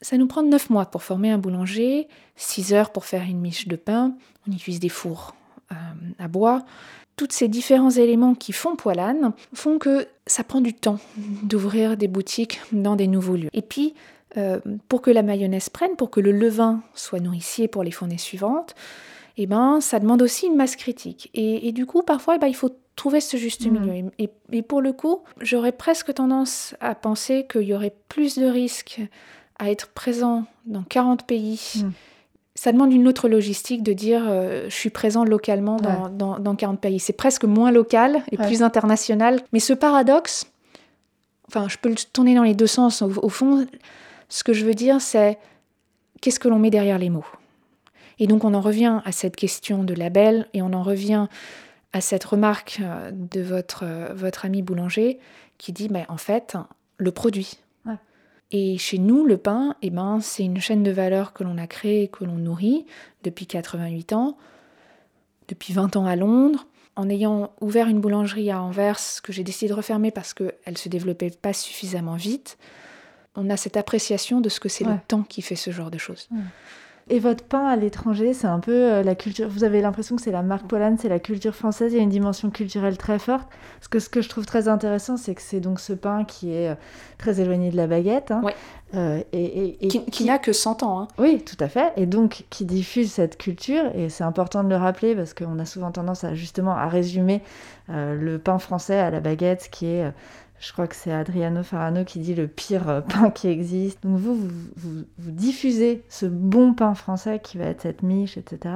Ça nous prend 9 mois pour former un boulanger, 6 heures pour faire une miche de pain, on utilise des fours euh, à bois. Tous ces différents éléments qui font poilane font que ça prend du temps d'ouvrir des boutiques dans des nouveaux lieux. Et puis, euh, pour que la mayonnaise prenne, pour que le levain soit nourricier pour les fournées suivantes, eh ben, ça demande aussi une masse critique. Et, et du coup, parfois, eh ben, il faut trouver ce juste Mhm. milieu. Et pour le coup, j'aurais presque tendance à penser qu'il y aurait plus de risques à être présent dans 40 pays. Mhm. Ça demande une autre logistique de dire euh, je suis présent localement dans, dans- dans 40 pays. C'est presque moins local et Ouais. plus international. Mais ce paradoxe, enfin, je peux le tourner dans les deux sens. Au, au fond, ce que je veux dire, c'est qu'est-ce que l'on met derrière les mots? Et donc, on en revient à cette question de label et on en revient à cette remarque euh, de votre, euh, votre ami boulanger qui dit mais en fait, le produit. Et chez nous, le pain, eh ben, c'est une chaîne de valeur que l'on a créée et que l'on nourrit depuis 88 ans, depuis 20 ans à Londres. En ayant ouvert une boulangerie à Anvers, que j'ai décidé de refermer parce qu'elle ne se développait pas suffisamment vite, on a cette appréciation de ce que c'est Ouais. le temps qui fait ce genre de choses. Et votre pain à l'étranger, c'est un peu euh, la culture. Vous avez l'impression que c'est la marque Poilane, c'est la culture française. Il y a une dimension culturelle très forte. Parce que ce que je trouve très intéressant, c'est que c'est donc ce pain qui est euh, très éloigné de la baguette. hein. Ouais. Euh, et, et- et Qui, qui n'a que 100 ans. hein. Oui, tout à fait. Et donc, qui diffuse cette culture, et c'est important de le rappeler parce qu'on a souvent tendance à justement à résumer euh, le pain français à la baguette, qui est, je crois que c'est Adriano Farano qui dit le pire euh, pain qui existe. Donc vous, vous, vous, vous diffusez ce bon pain français qui va être cette miche, etc.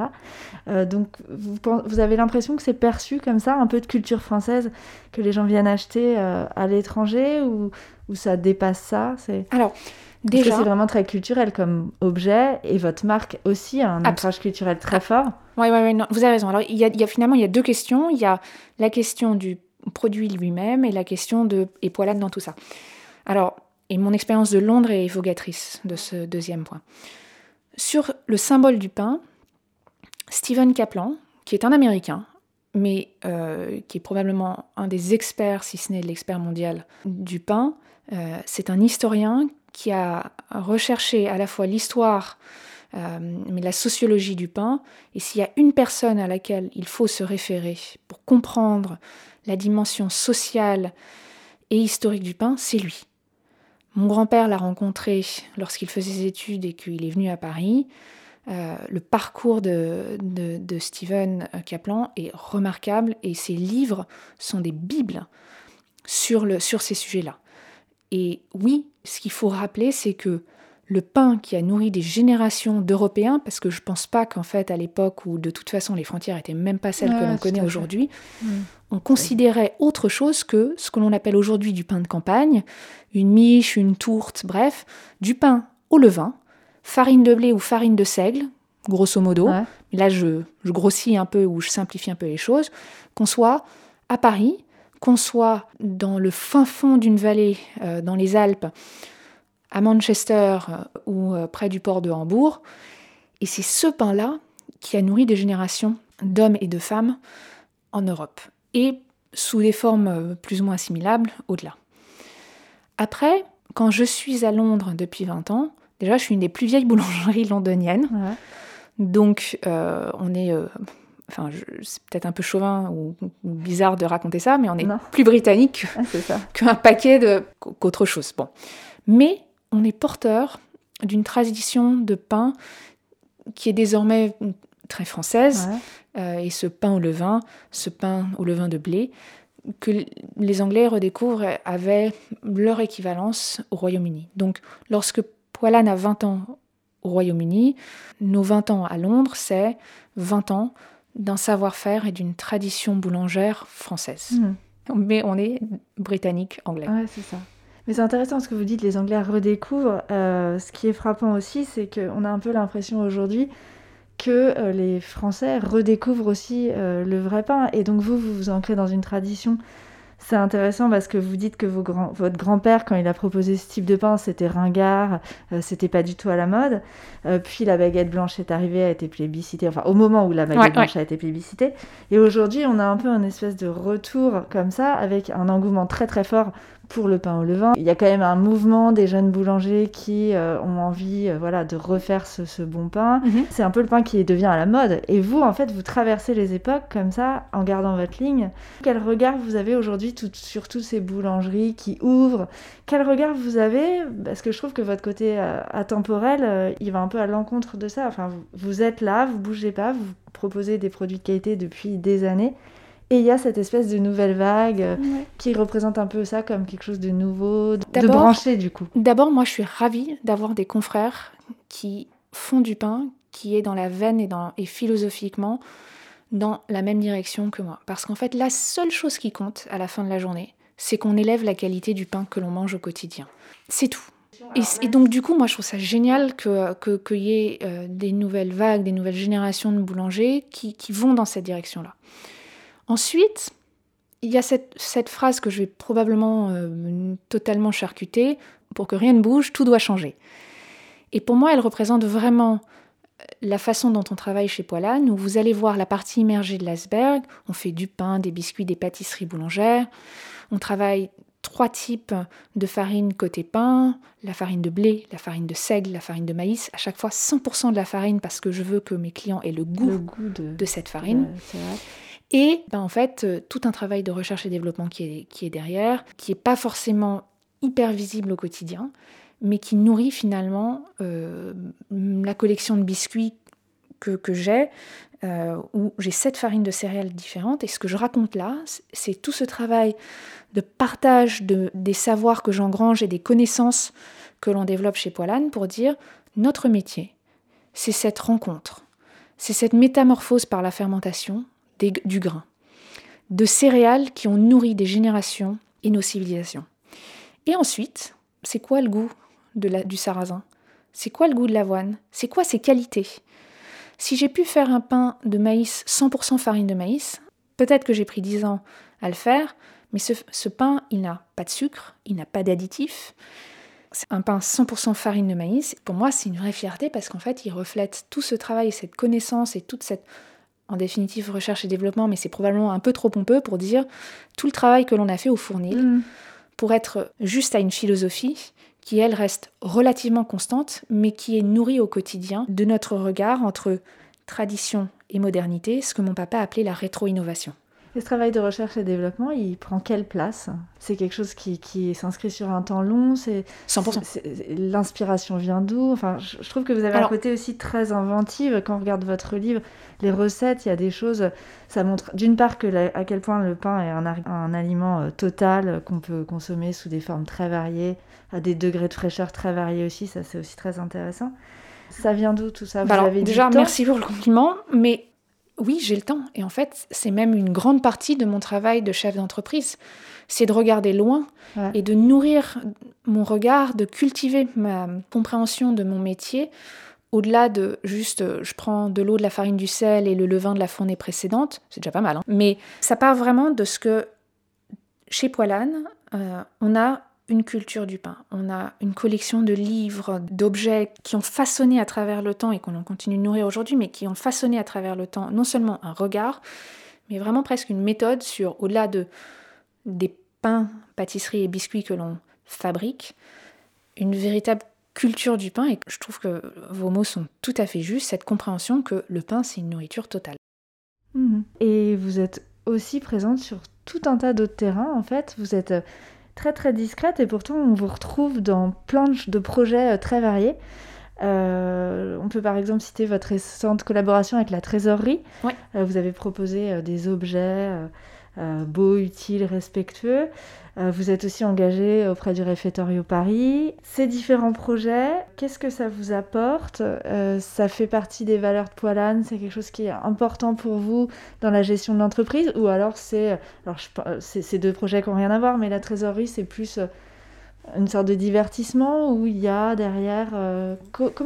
Euh, donc vous, avez l'impression que c'est perçu comme ça, un peu de culture française, que les gens viennent acheter euh, à l'étranger, ou, ou ça dépasse ça? C'est... Alors, Parce que déjà, c'est vraiment très culturel comme objet et votre marque aussi a un ancrage culturel très fort. Oui, oui, oui, vous avez raison. Alors, il y, a, il y a finalement il y a deux questions. Il y a la question du produit lui-même et la question de et poilade dans tout ça. Alors, et mon expérience de Londres est évocatrice de ce deuxième point. Sur le symbole du pain, Stephen Kaplan, qui est un Américain, mais euh, qui est probablement un des experts, si ce n'est l'expert mondial du pain, euh, c'est un historien qui a recherché à la fois l'histoire, euh, mais la sociologie du pain, et s'il y a une personne à laquelle il faut se référer pour comprendre la dimension sociale et historique du pain, c'est lui. Mon grand-père l'a rencontré lorsqu'il faisait ses études et qu'il est venu à Paris. Euh, le parcours de, Stephen Kaplan est remarquable et ses livres sont des bibles sur, le, sur ces sujets-là. Et oui, ce qu'il faut rappeler, c'est que le pain qui a nourri des générations d'Européens, parce que je ne pense pas qu'en fait, à l'époque où de toute façon les frontières n'étaient même pas celles que l'on connaît aujourd'hui, Mm. on considérait autre chose que ce que l'on appelle aujourd'hui du pain de campagne, une miche, une tourte, bref, du pain au levain, farine de blé ou farine de seigle, grosso modo. Ouais. Là, je, je grossis un peu ou je simplifie un peu les choses. Qu'on soit à Paris, qu'on soit dans le fin fond d'une vallée, euh, dans les Alpes, à Manchester euh, ou euh, près du port de Hambourg. Et c'est ce pain-là qui a nourri des générations d'hommes et de femmes en Europe. Et sous des formes euh, plus ou moins assimilables au-delà. Après, quand je suis à Londres depuis 20 ans, déjà je suis une des plus vieilles boulangeries londoniennes. Ouais. Donc, on est enfin, c'est peut-être un peu chauvin ou, bizarre de raconter ça, mais on est plus britannique ah, qu'un paquet de, qu'autre chose. Bon. Mais on est porteur d'une tradition de pain qui est désormais très française, euh, et ce pain au levain, ce pain au levain de blé, que les Anglais redécouvrent avait leur équivalence au Royaume-Uni. Donc, lorsque Poilane a 20 ans au Royaume-Uni, nos 20 ans à Londres, c'est 20 ans d'un savoir-faire et d'une tradition boulangère française. Hmm. Mais on est britannique, anglais. Ouais, c'est ça. Mais c'est intéressant ce que vous dites, les Anglais redécouvrent. Euh, ce qui est frappant aussi, c'est qu'on a un peu l'impression aujourd'hui que euh, les Français redécouvrent aussi euh, le vrai pain. Et donc vous, vous vous ancrez dans une tradition c'est intéressant parce que vous dites que votre grand-père, quand il a proposé ce type de pain, c'était ringard, euh, c'était pas du tout à la mode. Euh, puis la baguette blanche est arrivée, a été plébiscitée, enfin au moment où la baguette blanche a été plébiscitée. Et aujourd'hui, on a un peu un espèce de retour comme ça, avec un engouement très très fort pour le pain au levain. Il y a quand même un mouvement des jeunes boulangers qui euh, ont envie euh, voilà, de refaire ce, bon pain. Mhm. C'est un peu le pain qui devient à la mode. Et vous, en fait, vous traversez les époques comme ça, en gardant votre ligne. Quel regard vous avez aujourd'hui sur toutes ces boulangeries qui ouvrent? Quel regard vous avez? Parce que je trouve que votre côté euh, atemporel, il va un peu à l'encontre de ça. Enfin, vous, vous êtes là, vous bougez pas, vous proposez des produits de qualité depuis des années. Et il y a cette espèce de nouvelle vague euh, qui représente un peu ça comme quelque chose de nouveau, de branché du coup. D'abord, moi je suis ravie d'avoir des confrères qui font du pain, qui est dans la veine et, dans, et philosophiquement dans la même direction que moi. Parce qu'en fait, la seule chose qui compte à la fin de la journée, c'est qu'on élève la qualité du pain que l'on mange au quotidien. C'est tout. Et, donc du coup, moi je trouve ça génial qu'il que, y ait euh, des nouvelles vagues, des nouvelles générations de boulangers qui, qui vont dans cette direction-là. Ensuite, il y a cette, phrase que je vais probablement euh, totalement charcuter, pour que rien ne bouge, tout doit changer. Et pour moi, elle représente vraiment euh, la façon dont on travaille chez Poilane, où vous allez voir la partie immergée de l'iceberg, on fait du pain, des biscuits, des pâtisseries boulangères, on travaille trois types de farine côté pain, la farine de blé, la farine de seigle, la farine de maïs, à chaque fois 100% de la farine parce que je veux que mes clients aient le goût, de... cette farine. Et ben, en fait, euh, tout un travail de recherche et développement qui est, qui est derrière, qui n'est pas forcément hyper visible au quotidien, mais qui nourrit finalement euh, la collection de biscuits que, que j'ai, euh, où j'ai sept farines de céréales différentes. Et ce que je raconte là, c'est tout ce travail de partage de, des savoirs que j'engrange et des connaissances que l'on développe chez Poilane pour dire notre métier, c'est cette rencontre, c'est cette métamorphose par la fermentation du grain, de céréales qui ont nourri des générations et nos civilisations. Et ensuite, c'est quoi le goût de du sarrasin? C'est quoi le goût de l'avoine? C'est quoi ses qualités? Si j'ai pu faire un pain de maïs 100% farine de maïs, peut-être que j'ai pris 10 ans à le faire, mais ce, pain, il n'a pas de sucre, il n'a pas d'additifs. C'est un pain 100% farine de maïs. Pour moi, c'est une vraie fierté parce qu'en fait, il reflète tout ce travail, cette connaissance et toute cette en définitive recherche et développement, mais c'est probablement un peu trop pompeux pour dire tout le travail que l'on a fait au fournil mm. pour être juste à une philosophie qui, elle, reste relativement constante, mais qui est nourrie au quotidien de notre regard entre tradition et modernité, ce que mon papa appelait la rétro-innovation. Et ce travail de recherche et développement, il prend quelle place? C'est quelque chose qui, qui s'inscrit sur un temps long c'est 100%. L'inspiration vient d'où? Enfin, je, trouve que vous avez un côté aussi très inventif. Quand on regarde votre livre, les recettes, il y a des choses... Ça montre d'une part que à quel point le pain est un, un aliment euh, total qu'on peut consommer sous des formes très variées, à des degrés de fraîcheur très variés aussi. Ça, c'est aussi très intéressant. Ça vient d'où tout ça? Bah vous avez Déjà, merci pour le compliment, mais oui, j'ai le temps. Et en fait, c'est même une grande partie de mon travail de chef d'entreprise. C'est de regarder loin et de nourrir mon regard, de cultiver ma compréhension de mon métier au-delà de juste euh, je prends de l'eau, de la farine, du sel et le levain de la fournée précédente. C'est déjà pas mal. Hein. Mais ça part vraiment de ce que chez Poilane, euh, on a une culture du pain. On a une collection de livres, d'objets qui ont façonné à travers le temps et qu'on continue de nourrir aujourd'hui, mais qui ont façonné à travers le temps non seulement un regard, mais vraiment presque une méthode sur, au-delà de, des pains, pâtisseries et biscuits que l'on fabrique, une véritable culture du pain et je trouve que vos mots sont tout à fait justes, cette compréhension que le pain c'est une nourriture totale. Mhm. Et vous êtes aussi présente sur tout un tas d'autres terrains en fait. Vous êtes euh, très très discrète et pourtant on vous retrouve dans plein de projets euh, très variés. Euh, on peut par exemple citer votre récente collaboration avec la trésorerie. vous avez proposé des objets beaux, utiles, respectueux. Euh, vous êtes aussi engagé auprès du Réfectorio Paris. Ces différents projets, qu'est-ce que ça vous apporte? Euh, Ça fait partie des valeurs de Poilane? C'est quelque chose qui est important pour vous dans la gestion de l'entreprise? Ou alors c'est... Alors c'est deux projets qui n'ont rien à voir, mais la trésorerie, c'est plus euh, une sorte de divertissement où il y a derrière... non,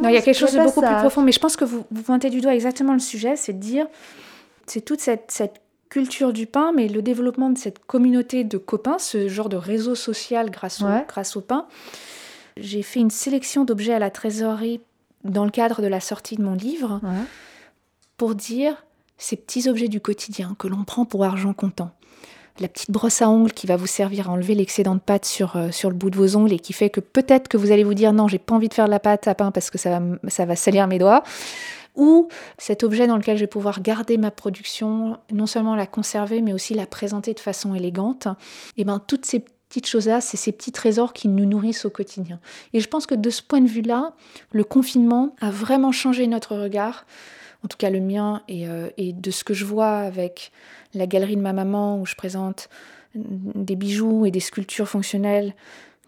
il y a quelque chose de beaucoup plus profond, mais je pense que vous, vous pointez du doigt exactement le sujet, c'est de dire, c'est toute cette, cette culture du pain, mais le développement de cette communauté de copains, ce genre de réseau social grâce au, grâce au pain. J'ai fait une sélection d'objets à la trésorerie dans le cadre de la sortie de mon livre pour dire ces petits objets du quotidien que l'on prend pour argent comptant. La petite brosse à ongles qui va vous servir à enlever l'excédent de pâte sur, euh, sur le bout de vos ongles et qui fait que peut-être que vous allez vous dire non, j'ai pas envie de faire de la pâte à pain parce que ça va, ça va salir mes doigts ou cet objet dans lequel je vais pouvoir garder ma production, non seulement la conserver, mais aussi la présenter de façon élégante, et bien toutes ces petites choses-là, c'est ces petits trésors qui nous nourrissent au quotidien. Et je pense que de ce point de vue-là, le confinement a vraiment changé notre regard, en tout cas le mien, et, euh, et de ce que je vois avec la galerie de ma maman, où je présente des bijoux et des sculptures fonctionnelles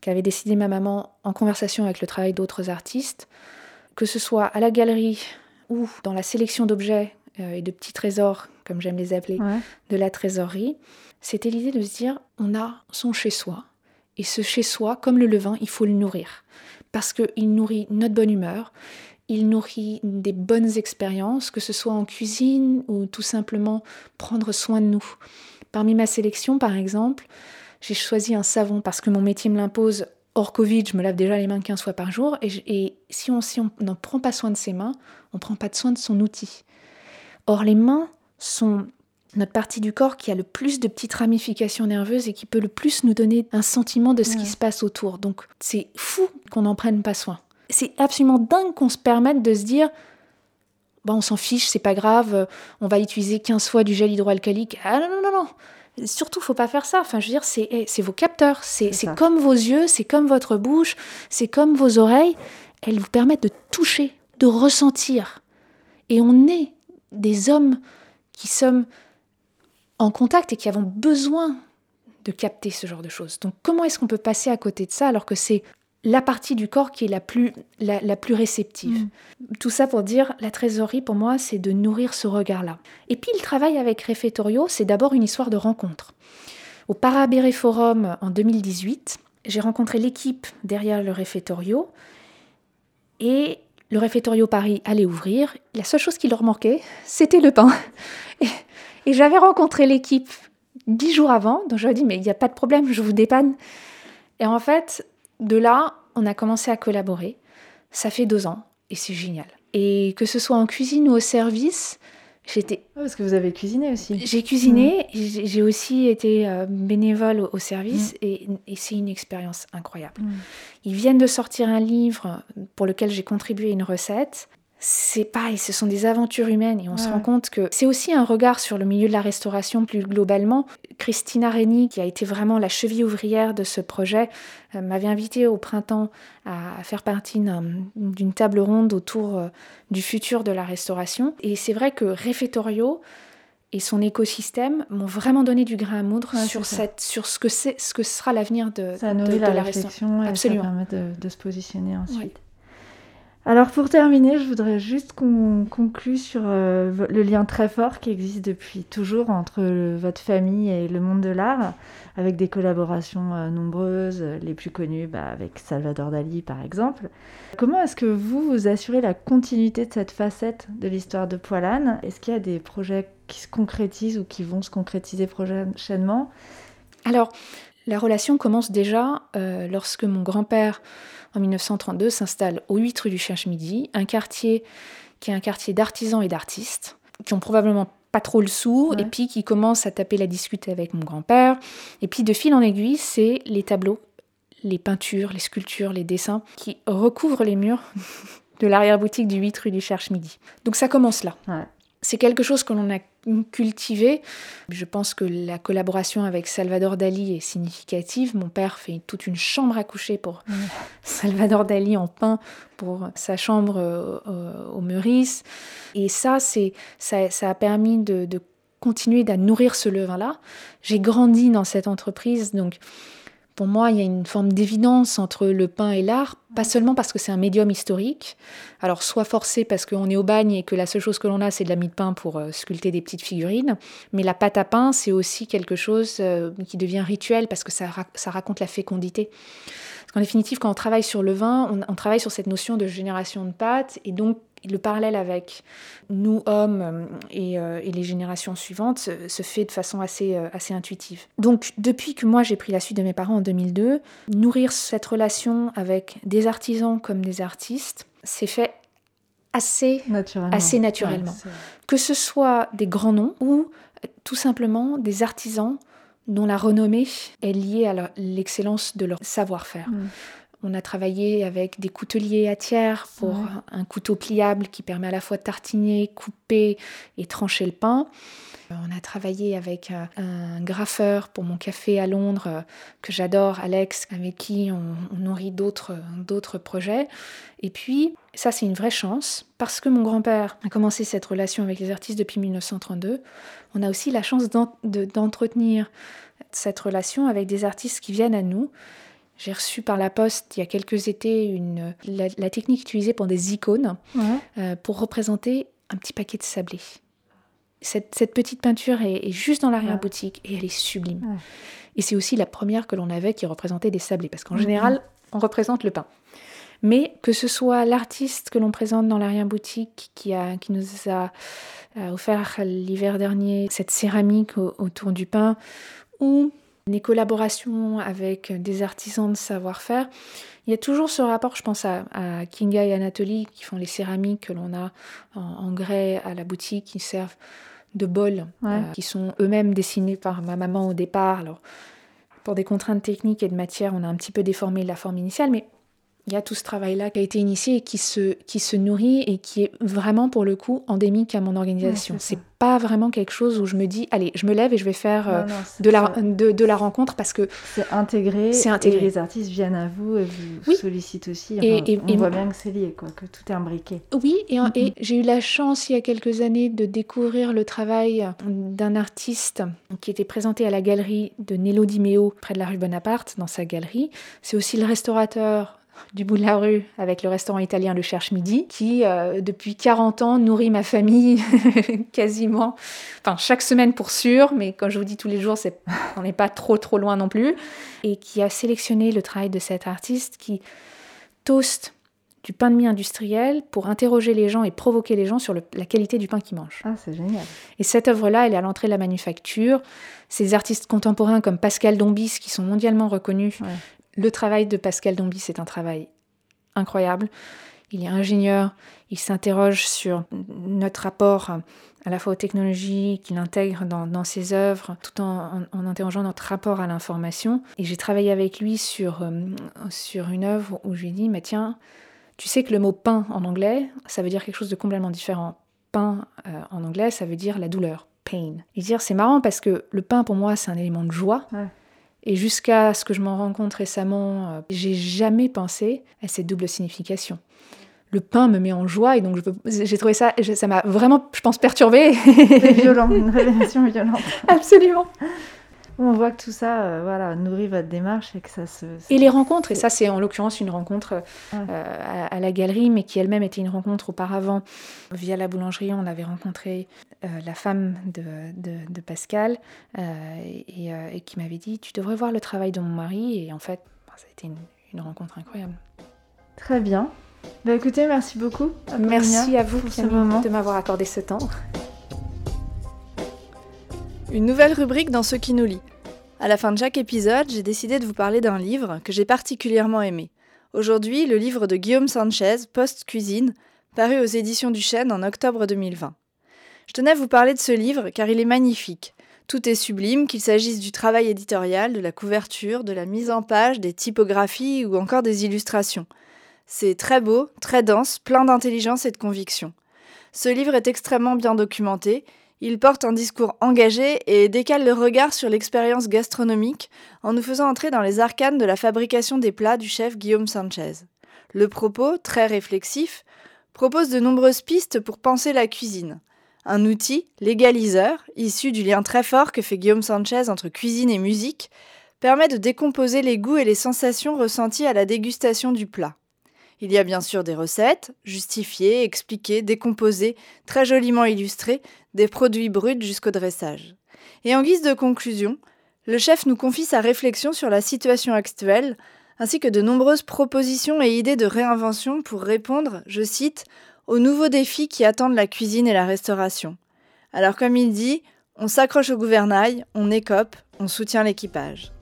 qu'avait décidé ma maman en conversation avec le travail d'autres artistes, que ce soit à la galerie ou dans la sélection d'objets euh, et de petits trésors, comme j'aime les appeler, de la trésorerie, c'était l'idée de se dire on a son chez-soi. Et ce chez-soi, comme le levain, il faut le nourrir. Parce qu'il nourrit notre bonne humeur, il nourrit des bonnes expériences, que ce soit en cuisine ou tout simplement prendre soin de nous. Parmi ma sélection, par exemple, j'ai choisi un savon parce que mon métier me l'impose hors Covid, je me lave déjà les mains 15 fois par jour. Et, si on si n'en prend pas soin de ses mains, on ne prend pas de soin de son outil. Or, les mains sont notre partie du corps qui a le plus de petites ramifications nerveuses et qui peut le plus nous donner un sentiment de ce qui se passe autour. Donc, c'est fou qu'on n'en prenne pas soin. C'est absolument dingue qu'on se permette de se dire bon, on s'en fiche, c'est pas grave, on va utiliser 15 fois du gel hydroalcoolique. Ah non, non, non, non surtout, faut pas faire ça. Enfin, je veux dire, c'est eh, vos capteurs, c'est comme vos yeux, c'est comme votre bouche, c'est comme vos oreilles. Elles vous permettent de toucher, de ressentir. Et on est des hommes qui sommes en contact et qui avons besoin de capter ce genre de choses. Donc comment est-ce qu'on peut passer à côté de ça alors que c'est la partie du corps qui est la plus, la, plus réceptive. Mm. Tout ça pour dire, la trésorerie, pour moi, c'est de nourrir ce regard-là. Et puis, le travail avec Refetorio, c'est d'abord une histoire de rencontre. Au Parabéré Forum en 2018, j'ai rencontré l'équipe derrière le Refetorio et le Refetorio Paris allait ouvrir. La seule chose qui leur manquait, c'était le pain. Et, et j'avais rencontré l'équipe dix jours avant, donc ai dit, mais il n'y a pas de problème, je vous dépanne. Et en fait, de là, on a commencé à collaborer. Ça fait deux ans et c'est génial. Et que ce soit en cuisine ou au service, j'étais. Ah, parce que vous avez cuisiné aussi. J'ai cuisiné, mm. j'ai aussi été euh, bénévole au service mm. et, c'est une expérience incroyable. Mm. Ils viennent de sortir un livre pour lequel j'ai contribué une recette c'est pareil, ce sont des aventures humaines et on se rend compte que c'est aussi un regard sur le milieu de la restauration plus globalement. Christina Reni, qui a été vraiment la cheville ouvrière de ce projet, euh, m'avait invité au printemps à, faire partie d'une table ronde autour euh, du futur de la restauration. Et c'est vrai que Refetorio et son écosystème m'ont vraiment donné du grain à moudre sur, cette, sur ce, que ce que sera l'avenir de, ça de, la, restauration. Absolument. Ça permet de, se positionner ensuite. Alors pour terminer, je voudrais juste qu'on conclue sur euh, le lien très fort qui existe depuis toujours entre votre famille et le monde de l'art, avec des collaborations euh, nombreuses, les plus connues bah, avec Salvador Dali par exemple. Comment est-ce que vous vous assurez la continuité de cette facette de l'histoire de Poilane? Est-ce qu'il y a des projets qui se concrétisent ou qui vont se concrétiser prochainement? Alors, la relation commence déjà euh, lorsque mon grand-père en 1932, s'installe au 8 rue du Cherche-Midi, un quartier qui est un quartier d'artisans et d'artistes, qui ont probablement pas trop le sou, et puis qui commencent à taper la discute avec mon grand-père. Et puis de fil en aiguille, c'est les tableaux, les peintures, les sculptures, les dessins qui recouvrent les murs de l'arrière-boutique du 8 rue du Cherche-Midi. Donc ça commence là. C'est quelque chose que l'on a cultivé. Je pense que la collaboration avec Salvador Dali est significative. Mon père fait toute une chambre à coucher pour Salvador Dali en peint pour sa chambre euh, au Meurice. Et ça, c'est, ça, a permis de, de continuer à nourrir ce levain-là. J'ai grandi dans cette entreprise, donc pour moi, il y a une forme d'évidence entre le pain et l'art, pas seulement parce que c'est un médium historique, alors soit forcé parce qu'on est au bagne et que la seule chose que l'on a, c'est de la mie de pain pour euh, sculpter des petites figurines, mais la pâte à pain, c'est aussi quelque chose euh, qui devient rituel parce que ça, ça raconte la fécondité. En définitive, quand on travaille sur le vin, on, travaille sur cette notion de génération de pâte et donc le parallèle avec nous hommes euh, euh, et, les générations suivantes se, fait de façon assez, euh, assez intuitive. Donc depuis que moi j'ai pris la suite de mes parents en 2002, nourrir cette relation avec des artisans comme des artistes, s'est fait assez naturellement. Assez naturellement. que ce soit des grands noms ou tout simplement des artisans dont la renommée est liée à l'excellence de leur savoir-faire. Mm. On a travaillé avec des couteliers à tiers pour un couteau pliable qui permet à la fois de tartiner, couper et trancher le pain. On a travaillé avec euh, un graffeur pour mon café à Londres euh, que j'adore, Alex, avec qui on, nourrit d'autres, d'autres projets. Et puis, ça c'est une vraie chance, parce que mon grand-père a commencé cette relation avec les artistes depuis 1932, on a aussi la chance d'entretenir cette relation avec des artistes qui viennent à nous j'ai reçu par la poste il y a quelques étés une, la, technique utilisée pour des icônes euh, pour représenter un petit paquet de sablés. Cette, cette petite peinture est, juste dans l'arrière-boutique et elle est sublime. Et c'est aussi la première que l'on avait qui représentait des sablés, parce qu'en général, on représente le pain. Mais que ce soit l'artiste que l'on présente dans l'arrière-boutique qui, a, qui nous a euh, offert l'hiver dernier cette céramique autour du pain, ou les collaborations avec des artisans de savoir-faire. Il y a toujours ce rapport, je pense à, Kinga et Anatoly qui font les céramiques que l'on a en, grès à la boutique, qui servent de bols, euh, qui sont eux-mêmes dessinés par ma maman au départ. Alors, pour des contraintes techniques et de matière, on a un petit peu déformé la forme initiale, mais il y a tout ce travail-là qui a été initié et qui se, qui se nourrit et qui est vraiment pour le coup endémique à mon organisation. c'est pas vraiment quelque chose où je me dis, allez, je me lève et je vais faire euh, de, la, de, de, la rencontre parce que... C'est intégré, c'est intégré. Et les artistes viennent à vous et vous sollicitent aussi. et, on voit bien que c'est lié, quoi, que tout est imbriqué. Oui, et, et j'ai eu la chance il y a quelques années de découvrir le travail d'un artiste qui était présenté à la galerie de Nello Di Meo près de la rue Bonaparte, dans sa galerie. C'est aussi le restaurateur du bout de la rue avec le restaurant italien Le Cherche Midi, qui euh, depuis 40 ans nourrit ma famille quasiment, enfin chaque semaine pour sûr, mais quand je vous dis tous les jours, c'est, on n'est pas trop trop loin non plus, et qui a sélectionné le travail de cet artiste qui toast du pain de mie industriel pour interroger les gens et provoquer les gens sur la qualité du pain qu'ils mangent. Ah, c'est génial. Et cette œuvre-là, elle est à l'entrée de la manufacture. Ces artistes contemporains comme Pascal Dombis, qui sont mondialement reconnus, le travail de Pascal Dombis c'est un travail incroyable. Il est ingénieur, il s'interroge sur notre rapport à la fois aux technologies qu'il intègre dans, ses œuvres, tout en, interrogeant notre rapport à l'information. Et j'ai travaillé avec lui sur, euh, sur une œuvre où je lui dit, mais tiens, tu sais que le mot pain en anglais, ça veut dire quelque chose de complètement différent. Pain euh, en anglais, ça veut dire la douleur, pain. Et dire, c'est marrant parce que le pain pour moi, c'est un élément de joie. Et jusqu'à ce que je m'en rende compte récemment, euh, j'ai jamais pensé à cette double signification. Le pain me met en joie et donc j'ai trouvé ça, ça m'a vraiment, je pense, perturbée. C'est violent, une révélation violente. Absolument. On voit que tout ça euh, voilà, nourrit votre démarche et que ça se... Et les rencontres, et ça c'est en l'occurrence une rencontre euh, à, la galerie, mais qui elle-même était une rencontre auparavant. Via la boulangerie, on avait rencontré euh, la femme de, de, Pascal et, qui m'avait dit, tu devrais voir le travail de mon mari. Et en fait, ça a été une, rencontre incroyable. Très bien. Bah, écoutez, merci beaucoup. merci à vous ce moment. de m'avoir accordé ce temps. Une nouvelle rubrique dans ce qui nous lit. À la fin de chaque épisode, j'ai décidé de vous parler d'un livre que j'ai particulièrement aimé. Aujourd'hui, le livre de Guillaume Sanchez, Post-Cuisine, paru aux éditions du Chêne en octobre 2020. Je tenais à vous parler de ce livre car il est magnifique. Tout est sublime, qu'il s'agisse du travail éditorial, de la couverture, de la mise en page, des typographies ou encore des illustrations. C'est très beau, très dense, plein d'intelligence et de conviction. Ce livre est extrêmement bien documenté, il porte un discours engagé et décale le regard sur l'expérience gastronomique en nous faisant entrer dans les arcanes de la fabrication des plats du chef Guillaume Sanchez. Le propos, très réflexif, propose de nombreuses pistes pour penser la cuisine. Un outil, l'égaliseur, issu du lien très fort que fait Guillaume Sanchez entre cuisine et musique, permet de décomposer les goûts et les sensations ressenties à la dégustation du plat. Il y a bien sûr des recettes, justifiées, expliquées, décomposées, très joliment illustrées, des produits bruts jusqu'au dressage. Et en guise de conclusion, le chef nous confie sa réflexion sur la situation actuelle, ainsi que de nombreuses propositions et idées de réinvention pour répondre, je cite, aux nouveaux défis qui attendent la cuisine et la restauration. Alors comme il dit, on s'accroche au gouvernail, on écope, on soutient l'équipage.